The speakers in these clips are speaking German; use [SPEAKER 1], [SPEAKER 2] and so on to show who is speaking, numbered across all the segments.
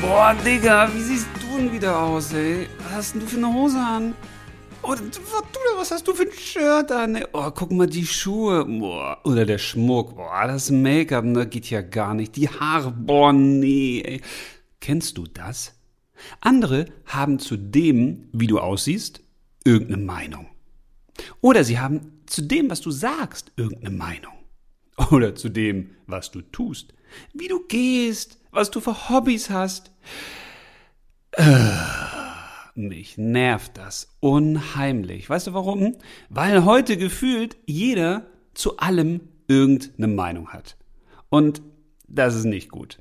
[SPEAKER 1] Boah, Digga, wie siehst du denn wieder aus, ey? Was hast denn du für eine Hose an? Oh, du, was hast du für ein Shirt an? Ey? Oh, guck mal die Schuhe. Boah. Oder der Schmuck. Boah, das Make-up, ne, geht ja gar nicht. Die Haare, boah, nee, ey. Kennst du das? Andere haben zu dem, wie du aussiehst, irgendeine Meinung. Oder sie haben zu dem, was du sagst, irgendeine Meinung. Oder zu dem, was du tust. Wie du gehst, was du für Hobbys hast. Äh, mich nervt das unheimlich. Weißt du warum? Weil heute gefühlt jeder zu allem irgendeine Meinung hat. Und das ist nicht gut.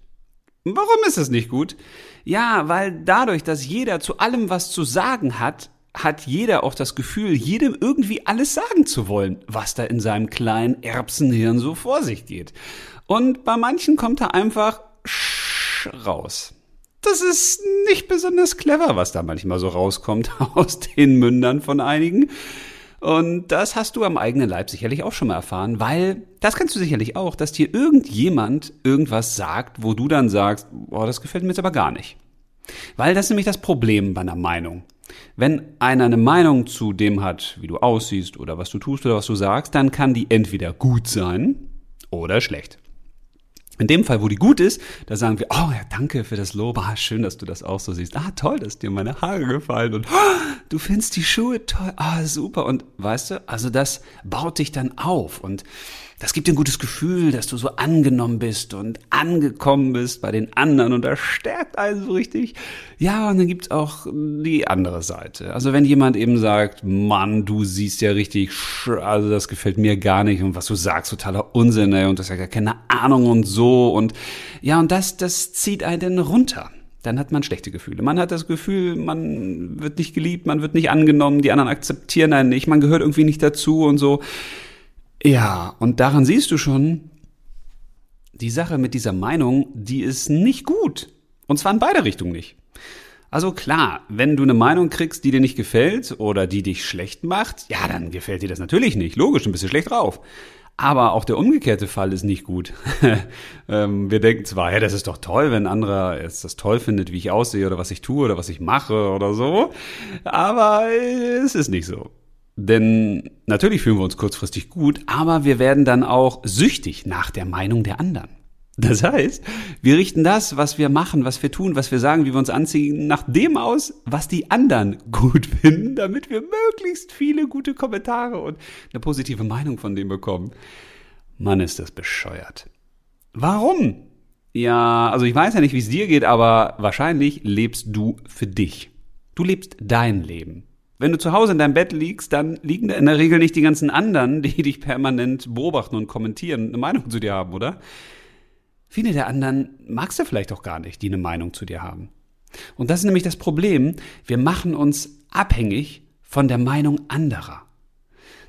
[SPEAKER 1] Warum ist es nicht gut? Ja, weil dadurch, dass jeder zu allem was zu sagen hat, hat jeder auch das Gefühl, jedem irgendwie alles sagen zu wollen, was da in seinem kleinen Erbsenhirn so vor sich geht. Und bei manchen kommt da einfach raus. Das ist nicht besonders clever, was da manchmal so rauskommt aus den Mündern von einigen. Und das hast du am eigenen Leib sicherlich auch schon mal erfahren, weil das kennst du sicherlich auch, dass dir irgendjemand irgendwas sagt, wo du dann sagst, boah, das gefällt mir jetzt aber gar nicht. Weil das ist nämlich das Problem bei einer Meinung. Wenn einer eine Meinung zu dem hat, wie du aussiehst oder was du tust oder was du sagst, dann kann die entweder gut sein oder schlecht. In dem Fall, wo die gut ist, da sagen wir, oh ja, danke für das Lob, ah, schön, dass du das auch so siehst. Ah, toll, dass dir meine Haare gefallen und oh, du findest die Schuhe toll, ah, super. Und weißt du, also das baut dich dann auf und das gibt dir ein gutes Gefühl, dass du so angenommen bist und angekommen bist bei den anderen und das stärkt einen so richtig. Ja, und dann gibt's auch die andere Seite. Also wenn jemand eben sagt, Mann, du siehst ja richtig, also das gefällt mir gar nicht und was du sagst, totaler Unsinn, ey, und das hat ja keine Ahnung und so und ja, und das, das zieht einen runter dann hat man schlechte Gefühle. Man hat das Gefühl, man wird nicht geliebt, man wird nicht angenommen, die anderen akzeptieren einen nicht, man gehört irgendwie nicht dazu und so. Ja, und daran siehst du schon, die Sache mit dieser Meinung, die ist nicht gut. Und zwar in beide Richtungen nicht. Also klar, wenn du eine Meinung kriegst, die dir nicht gefällt oder die dich schlecht macht, ja, dann gefällt dir das natürlich nicht. Logisch, ein bisschen schlecht drauf. Aber auch der umgekehrte Fall ist nicht gut. Ähm, wir denken zwar, ja, das ist doch toll, wenn anderer es das toll findet, wie ich aussehe oder was ich tue oder was ich mache oder so. Aber es ist nicht so. Denn natürlich fühlen wir uns kurzfristig gut, aber wir werden dann auch süchtig nach der Meinung der anderen. Das heißt, wir richten das, was wir machen, was wir tun, was wir sagen, wie wir uns anziehen, nach dem aus, was die anderen gut finden, damit wir möglichst viele gute Kommentare und eine positive Meinung von dem bekommen. Mann, ist das bescheuert. Warum? Ja, also ich weiß ja nicht, wie es dir geht, aber wahrscheinlich lebst du für dich. Du lebst dein Leben. Wenn du zu Hause in deinem Bett liegst, dann liegen da in der Regel nicht die ganzen anderen, die dich permanent beobachten und kommentieren, eine Meinung zu dir haben, oder? Viele der anderen magst du vielleicht auch gar nicht, die eine Meinung zu dir haben. Und das ist nämlich das Problem. Wir machen uns abhängig von der Meinung anderer.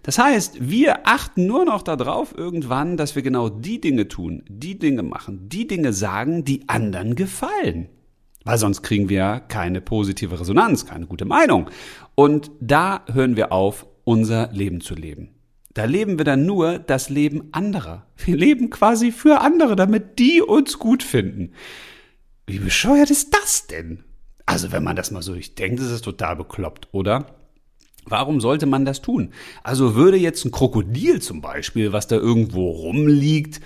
[SPEAKER 1] Das heißt, wir achten nur noch darauf irgendwann, dass wir genau die Dinge tun, die Dinge machen, die Dinge sagen, die anderen gefallen. Weil sonst kriegen wir keine positive Resonanz, keine gute Meinung. Und da hören wir auf, unser Leben zu leben. Da leben wir dann nur das Leben anderer. Wir leben quasi für andere, damit die uns gut finden. Wie bescheuert ist das denn? Also wenn man das mal so durchdenkt, ist es total bekloppt, oder? Warum sollte man das tun? Also würde jetzt ein Krokodil zum Beispiel, was da irgendwo rumliegt,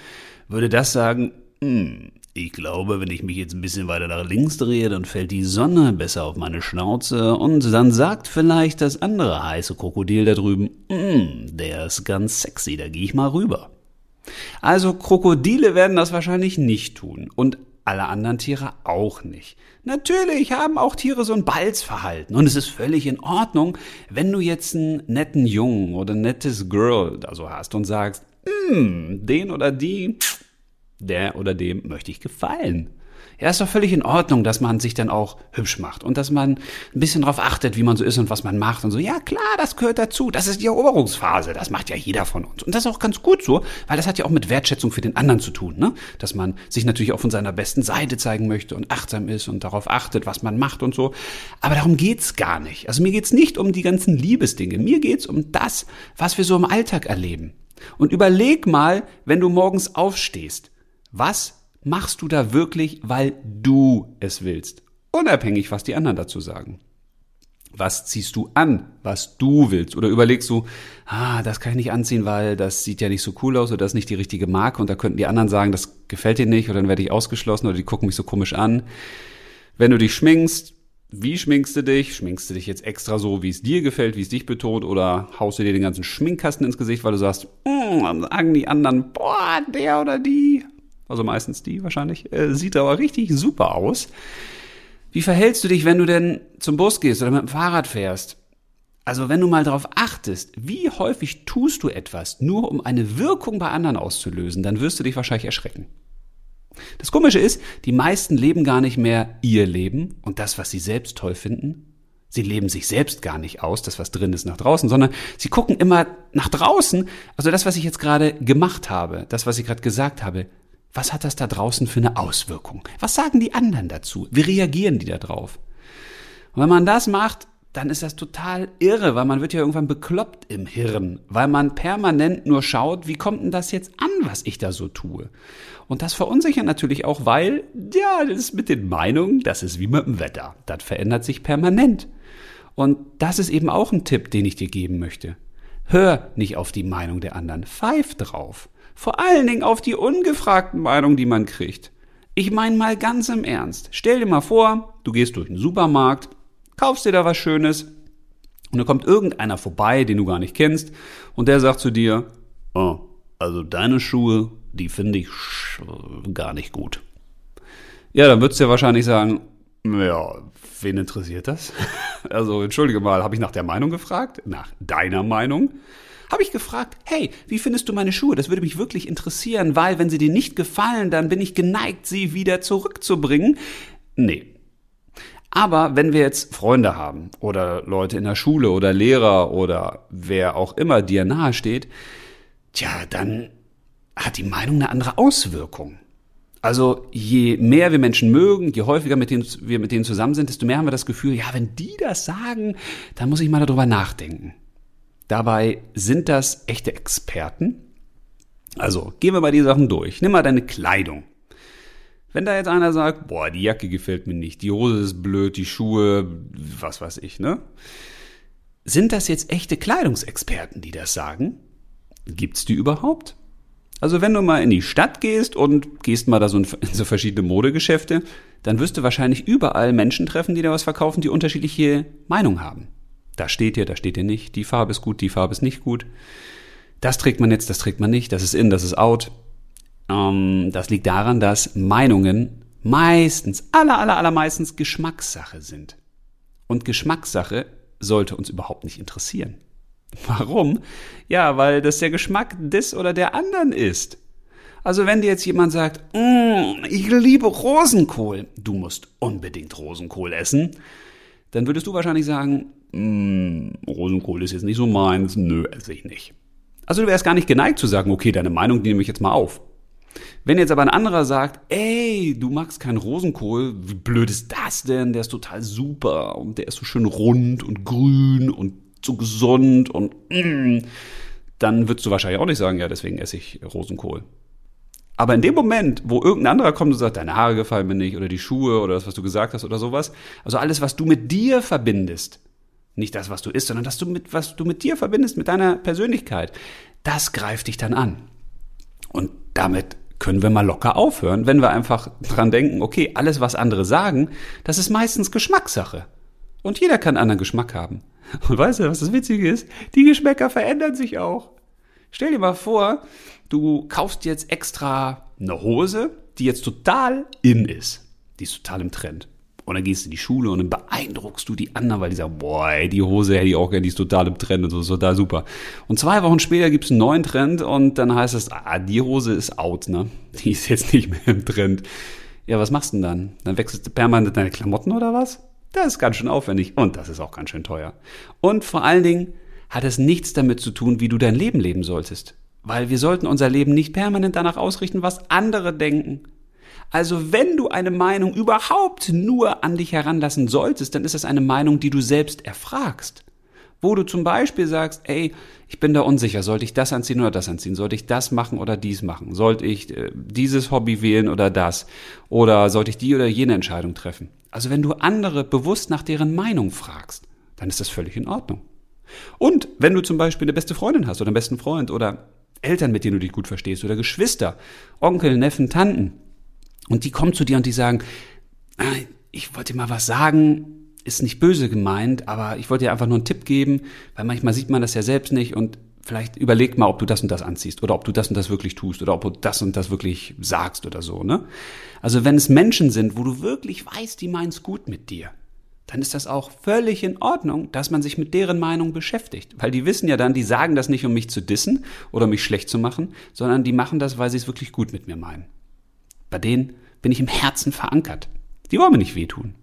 [SPEAKER 1] würde das sagen, hm, ich glaube, wenn ich mich jetzt ein bisschen weiter nach links drehe, dann fällt die Sonne besser auf meine Schnauze und dann sagt vielleicht das andere heiße Krokodil da drüben, mm, der ist ganz sexy, da gehe ich mal rüber. Also Krokodile werden das wahrscheinlich nicht tun und alle anderen Tiere auch nicht. Natürlich haben auch Tiere so ein Balzverhalten und es ist völlig in Ordnung, wenn du jetzt einen netten Jungen oder ein nettes Girl da so hast und sagst, mm, den oder die der oder dem möchte ich gefallen. Ja, ist doch völlig in Ordnung, dass man sich dann auch hübsch macht und dass man ein bisschen drauf achtet, wie man so ist und was man macht und so. Ja, klar, das gehört dazu. Das ist die Eroberungsphase. Das macht ja jeder von uns. Und das ist auch ganz gut so, weil das hat ja auch mit Wertschätzung für den anderen zu tun, ne? Dass man sich natürlich auch von seiner besten Seite zeigen möchte und achtsam ist und darauf achtet, was man macht und so. Aber darum geht's gar nicht. Also mir geht's nicht um die ganzen Liebesdinge. Mir geht's um das, was wir so im Alltag erleben. Und überleg mal, wenn du morgens aufstehst, was machst du da wirklich, weil du es willst? Unabhängig, was die anderen dazu sagen. Was ziehst du an, was du willst? Oder überlegst du, ah, das kann ich nicht anziehen, weil das sieht ja nicht so cool aus oder das ist nicht die richtige Marke und da könnten die anderen sagen, das gefällt dir nicht oder dann werde ich ausgeschlossen oder die gucken mich so komisch an. Wenn du dich schminkst, wie schminkst du dich? Schminkst du dich jetzt extra so, wie es dir gefällt, wie es dich betont, oder haust du dir den ganzen Schminkkasten ins Gesicht, weil du sagst, mm, sagen die anderen, boah, der oder die also meistens die wahrscheinlich, äh, sieht aber richtig super aus. Wie verhältst du dich, wenn du denn zum Bus gehst oder mit dem Fahrrad fährst? Also wenn du mal darauf achtest, wie häufig tust du etwas, nur um eine Wirkung bei anderen auszulösen, dann wirst du dich wahrscheinlich erschrecken. Das Komische ist, die meisten leben gar nicht mehr ihr Leben und das, was sie selbst toll finden. Sie leben sich selbst gar nicht aus, das, was drin ist, nach draußen, sondern sie gucken immer nach draußen. Also das, was ich jetzt gerade gemacht habe, das, was ich gerade gesagt habe, was hat das da draußen für eine Auswirkung? Was sagen die anderen dazu? Wie reagieren die da drauf? Und wenn man das macht, dann ist das total irre, weil man wird ja irgendwann bekloppt im Hirn, weil man permanent nur schaut, wie kommt denn das jetzt an, was ich da so tue? Und das verunsichert natürlich auch, weil, ja, das ist mit den Meinungen, das ist wie mit dem Wetter. Das verändert sich permanent. Und das ist eben auch ein Tipp, den ich dir geben möchte. Hör nicht auf die Meinung der anderen, pfeif drauf. Vor allen Dingen auf die ungefragten Meinungen, die man kriegt. Ich meine mal ganz im Ernst. Stell dir mal vor, du gehst durch den Supermarkt, kaufst dir da was Schönes und da kommt irgendeiner vorbei, den du gar nicht kennst und der sagt zu dir, oh, also deine Schuhe, die finde ich gar nicht gut. Ja, dann würdest du ja wahrscheinlich sagen, ja, wen interessiert das? Also entschuldige mal, habe ich nach der Meinung gefragt? Nach deiner Meinung? Habe ich gefragt, hey, wie findest du meine Schuhe? Das würde mich wirklich interessieren, weil wenn sie dir nicht gefallen, dann bin ich geneigt, sie wieder zurückzubringen. Nee. Aber wenn wir jetzt Freunde haben oder Leute in der Schule oder Lehrer oder wer auch immer dir nahe steht, tja, dann hat die Meinung eine andere Auswirkung. Also je mehr wir Menschen mögen, je häufiger mit denen, wir mit denen zusammen sind, desto mehr haben wir das Gefühl, ja, wenn die das sagen, dann muss ich mal darüber nachdenken. Dabei sind das echte Experten. Also, gehen wir mal die Sachen durch. Nimm mal deine Kleidung. Wenn da jetzt einer sagt, boah, die Jacke gefällt mir nicht, die Hose ist blöd, die Schuhe, was weiß ich, ne? Sind das jetzt echte Kleidungsexperten, die das sagen? Gibt's die überhaupt? Also wenn du mal in die Stadt gehst und gehst mal da so in so verschiedene Modegeschäfte, dann wirst du wahrscheinlich überall Menschen treffen, die da was verkaufen, die unterschiedliche Meinungen haben. Da steht ihr, da steht ihr nicht. Die Farbe ist gut, die Farbe ist nicht gut. Das trägt man jetzt, das trägt man nicht. Das ist in, das ist out. Ähm, das liegt daran, dass Meinungen meistens, aller, aller, aller meistens Geschmackssache sind. Und Geschmackssache sollte uns überhaupt nicht interessieren. Warum? Ja, weil das der Geschmack des oder der anderen ist. Also wenn dir jetzt jemand sagt, mm, ich liebe Rosenkohl, du musst unbedingt Rosenkohl essen, dann würdest du wahrscheinlich sagen, mm, Rosenkohl ist jetzt nicht so meins, nö, esse ich nicht. Also du wärst gar nicht geneigt zu sagen, okay, deine Meinung nehme ich jetzt mal auf. Wenn jetzt aber ein anderer sagt, ey, du magst keinen Rosenkohl, wie blöd ist das denn? Der ist total super und der ist so schön rund und grün und so gesund und mm, dann würdest du wahrscheinlich auch nicht sagen, ja, deswegen esse ich Rosenkohl. Aber in dem Moment, wo irgendein anderer kommt und sagt, deine Haare gefallen mir nicht oder die Schuhe oder das, was du gesagt hast oder sowas, also alles, was du mit dir verbindest, nicht das, was du isst, sondern das, was du mit dir verbindest, mit deiner Persönlichkeit, das greift dich dann an. Und damit können wir mal locker aufhören, wenn wir einfach dran denken, okay, alles, was andere sagen, das ist meistens Geschmackssache. Und jeder kann anderen Geschmack haben. Und weißt du, was das Witzige ist? Die Geschmäcker verändern sich auch. Stell dir mal vor, du kaufst jetzt extra eine Hose, die jetzt total in ist. Die ist total im Trend. Und dann gehst du in die Schule und dann beeindruckst du die anderen, weil die sagen, boah, ey, die Hose hätte ich auch gerne, die ist total im Trend und so, ist total super. Und zwei Wochen später gibt's einen neuen Trend und dann heißt es, ah, die Hose ist out, ne? Die ist jetzt nicht mehr im Trend. Ja, was machst du denn dann? Dann wechselst du permanent deine Klamotten oder was? Das ist ganz schön aufwendig und das ist auch ganz schön teuer. Und vor allen Dingen hat es nichts damit zu tun, wie du dein Leben leben solltest. Weil wir sollten unser Leben nicht permanent danach ausrichten, was andere denken. Also wenn du eine Meinung überhaupt nur an dich heranlassen solltest, dann ist das eine Meinung, die du selbst erfragst. Wo du zum Beispiel sagst, ey, ich bin da unsicher, sollte ich das anziehen oder das anziehen? Sollte ich das machen oder dies machen? Sollte ich äh, dieses Hobby wählen oder das? Oder sollte ich die oder jene Entscheidung treffen? Also wenn du andere bewusst nach deren Meinung fragst, dann ist das völlig in Ordnung. Und wenn du zum Beispiel eine beste Freundin hast oder einen besten Freund oder Eltern, mit denen du dich gut verstehst oder Geschwister, Onkel, Neffen, Tanten und die kommen zu dir und die sagen, ah, ich wollte mal was sagen, ist nicht böse gemeint, aber ich wollte dir einfach nur einen Tipp geben, weil manchmal sieht man das ja selbst nicht und vielleicht überleg mal, ob du das und das anziehst oder ob du das und das wirklich tust oder ob du das und das wirklich sagst oder so, ne? Also wenn es Menschen sind, wo du wirklich weißt, die meinen es gut mit dir, dann ist das auch völlig in Ordnung, dass man sich mit deren Meinung beschäftigt. Weil die wissen ja dann, die sagen das nicht, um mich zu dissen oder mich schlecht zu machen, sondern die machen das, weil sie es wirklich gut mit mir meinen. Bei denen bin ich im Herzen verankert. Die wollen mir nicht wehtun.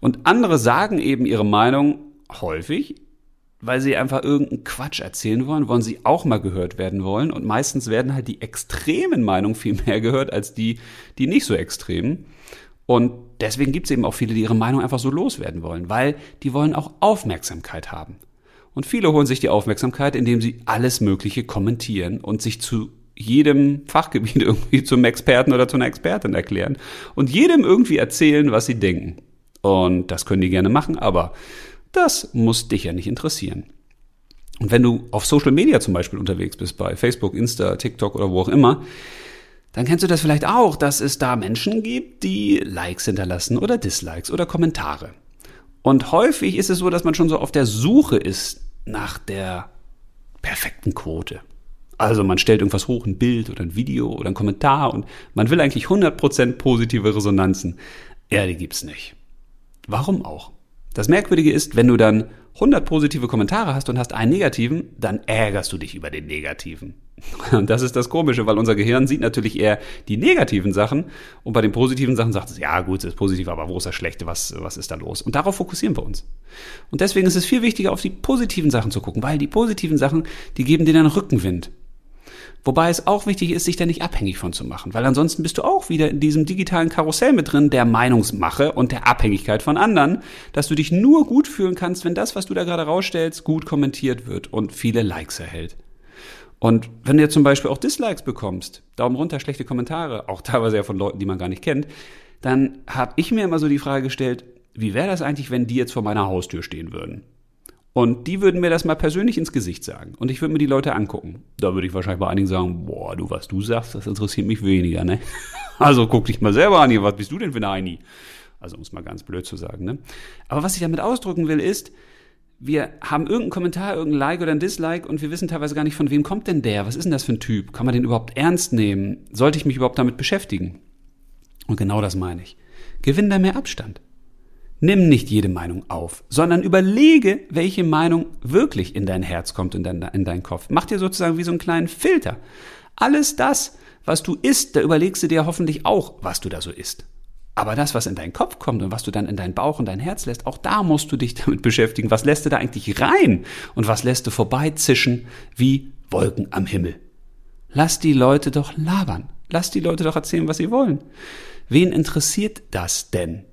[SPEAKER 1] Und andere sagen eben ihre Meinung häufig, weil sie einfach irgendeinen Quatsch erzählen wollen, wollen sie auch mal gehört werden wollen. Und meistens werden halt die extremen Meinungen viel mehr gehört als die, die nicht so extremen. Und deswegen gibt es eben auch viele, die ihre Meinung einfach so loswerden wollen, weil die wollen auch Aufmerksamkeit haben. Und viele holen sich die Aufmerksamkeit, indem sie alles Mögliche kommentieren und sich zu jedem Fachgebiet irgendwie zum Experten oder zu einer Expertin erklären und jedem irgendwie erzählen, was sie denken. Und das können die gerne machen, aber das muss dich ja nicht interessieren. Und wenn du auf Social Media zum Beispiel unterwegs bist, bei Facebook, Insta, TikTok oder wo auch immer, dann kennst du das vielleicht auch, dass es da Menschen gibt, die Likes hinterlassen oder Dislikes oder Kommentare. Und häufig ist es so, dass man schon so auf der Suche ist nach der perfekten Quote. Also man stellt irgendwas hoch, ein Bild oder ein Video oder ein Kommentar und man will eigentlich 100% positive Resonanzen. Ja, die gibt's nicht. Warum auch? Das Merkwürdige ist, wenn du dann 100 positive Kommentare hast und hast einen negativen, dann ärgerst du dich über den negativen. Und das ist das Komische, weil unser Gehirn sieht natürlich eher die negativen Sachen und bei den positiven Sachen sagt es, ja gut, es ist positiv, aber wo ist das Schlechte, was, was ist da los? Und darauf fokussieren wir uns. Und deswegen ist es viel wichtiger, auf die positiven Sachen zu gucken, weil die positiven Sachen, die geben dir dann Rückenwind. Wobei es auch wichtig ist, sich da nicht abhängig von zu machen, weil ansonsten bist du auch wieder in diesem digitalen Karussell mit drin, der Meinungsmache und der Abhängigkeit von anderen, dass du dich nur gut fühlen kannst, wenn das, was du da gerade rausstellst, gut kommentiert wird und viele Likes erhält. Und wenn du jetzt zum Beispiel auch Dislikes bekommst, Daumen runter, schlechte Kommentare, auch teilweise ja von Leuten, die man gar nicht kennt, dann habe ich mir immer so die Frage gestellt, wie wäre das eigentlich, wenn die jetzt vor meiner Haustür stehen würden? Und die würden mir das mal persönlich ins Gesicht sagen. Und ich würde mir die Leute angucken. Da würde ich wahrscheinlich bei einigen sagen, boah, du, was du sagst, das interessiert mich weniger, ne? Also guck dich mal selber an hier, was bist du denn für eine Heini? Also um es mal ganz blöd zu sagen, ne? Aber was ich damit ausdrücken will, ist, wir haben irgendeinen Kommentar, irgendein Like oder ein Dislike und wir wissen teilweise gar nicht, von wem kommt denn der? Was ist denn das für ein Typ? Kann man den überhaupt ernst nehmen? Sollte ich mich überhaupt damit beschäftigen? Und genau das meine ich. Gewinn da mehr Abstand. Nimm nicht jede Meinung auf, sondern überlege, welche Meinung wirklich in dein Herz kommt und in, in deinen Kopf. Mach dir sozusagen wie so einen kleinen Filter. Alles das, was du isst, da überlegst du dir hoffentlich auch, was du da so isst. Aber das, was in deinen Kopf kommt und was du dann in deinen Bauch und dein Herz lässt, auch da musst du dich damit beschäftigen. Was lässt du da eigentlich rein und was lässt du vorbeizischen wie Wolken am Himmel? Lass die Leute doch labern. Lass die Leute doch erzählen, was sie wollen. Wen interessiert das denn?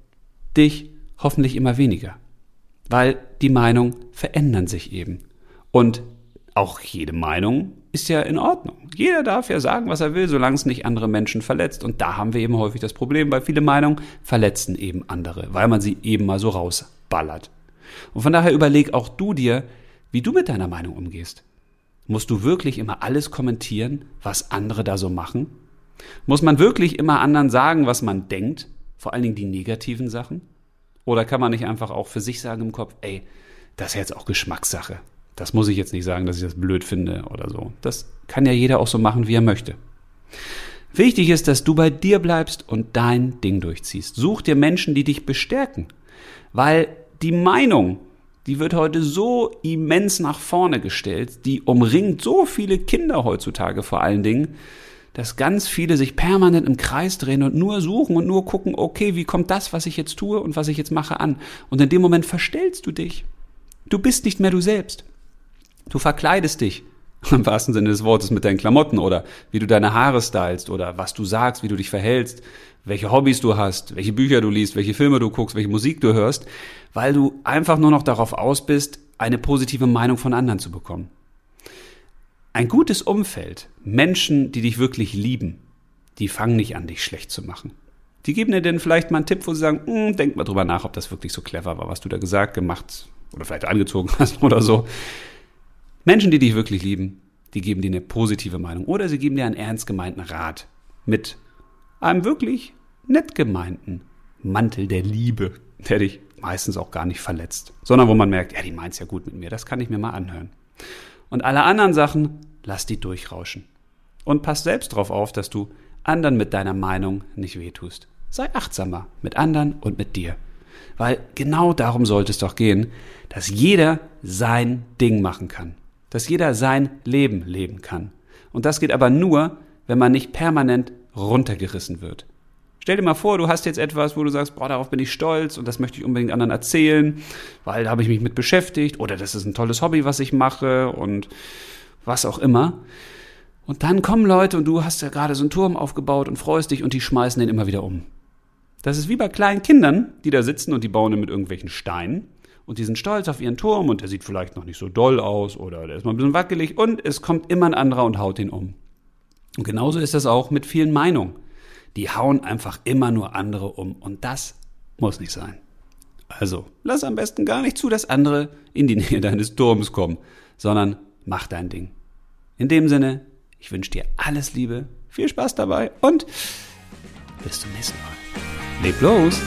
[SPEAKER 1] Dich hoffentlich immer weniger. Weil die Meinungen verändern sich eben. Und auch jede Meinung ist ja in Ordnung. Jeder darf ja sagen, was er will, solange es nicht andere Menschen verletzt. Und da haben wir eben häufig das Problem, weil viele Meinungen verletzen eben andere, weil man sie eben mal so rausballert. Und von daher überleg auch du dir, wie du mit deiner Meinung umgehst. Musst du wirklich immer alles kommentieren, was andere da so machen? Muss man wirklich immer anderen sagen, was man denkt? Vor allen Dingen die negativen Sachen? Oder kann man nicht einfach auch für sich sagen im Kopf, ey, das ist jetzt auch Geschmackssache. Das muss ich jetzt nicht sagen, dass ich das blöd finde oder so. Das kann ja jeder auch so machen, wie er möchte. Wichtig ist, dass du bei dir bleibst und dein Ding durchziehst. Such dir Menschen, die dich bestärken. Weil die Meinung, die wird heute so immens nach vorne gestellt, die umringt so viele Kinder heutzutage vor allen Dingen, dass ganz viele sich permanent im Kreis drehen und nur suchen und nur gucken, okay, wie kommt das, was ich jetzt tue und was ich jetzt mache an? Und in dem Moment verstellst du dich. Du bist nicht mehr du selbst. Du verkleidest dich. Im wahrsten Sinne des Wortes mit deinen Klamotten oder wie du deine Haare stylst oder was du sagst, wie du dich verhältst, welche Hobbys du hast, welche Bücher du liest, welche Filme du guckst, welche Musik du hörst, weil du einfach nur noch darauf aus bist, eine positive Meinung von anderen zu bekommen. Ein gutes Umfeld, Menschen, die dich wirklich lieben, die fangen nicht an, dich schlecht zu machen. Die geben dir dann vielleicht mal einen Tipp, wo sie sagen, hm, denk mal drüber nach, ob das wirklich so clever war, was du da gesagt, gemacht oder vielleicht angezogen hast oder so. Menschen, die dich wirklich lieben, die geben dir eine positive Meinung oder sie geben dir einen ernst gemeinten Rat mit einem wirklich nett gemeinten Mantel der Liebe, der dich meistens auch gar nicht verletzt, sondern wo man merkt, ja, die meint's ja gut mit mir, das kann ich mir mal anhören. Und alle anderen Sachen, lass die durchrauschen. Und pass selbst darauf auf, dass du anderen mit deiner Meinung nicht wehtust. Sei achtsamer mit anderen und mit dir. Weil genau darum sollte es doch gehen, dass jeder sein Ding machen kann. Dass jeder sein Leben leben kann. Und das geht aber nur, wenn man nicht permanent runtergerissen wird. Stell dir mal vor, du hast jetzt etwas, wo du sagst, boah, darauf bin ich stolz und das möchte ich unbedingt anderen erzählen, weil da habe ich mich mit beschäftigt oder das ist ein tolles Hobby, was ich mache und was auch immer. Und dann kommen Leute und du hast ja gerade so einen Turm aufgebaut und freust dich und die schmeißen den immer wieder um. Das ist wie bei kleinen Kindern, die da sitzen und die bauen den mit irgendwelchen Steinen und die sind stolz auf ihren Turm und der sieht vielleicht noch nicht so doll aus oder der ist mal ein bisschen wackelig und es kommt immer ein anderer und haut ihn um. Und genauso ist das auch mit vielen Meinungen die hauen einfach immer nur andere um. Und das muss nicht sein. Also, lass am besten gar nicht zu, dass andere in die Nähe deines Turms kommen, sondern mach dein Ding. In dem Sinne, ich wünsche dir alles Liebe, viel Spaß dabei und bis zum nächsten Mal. Leb los!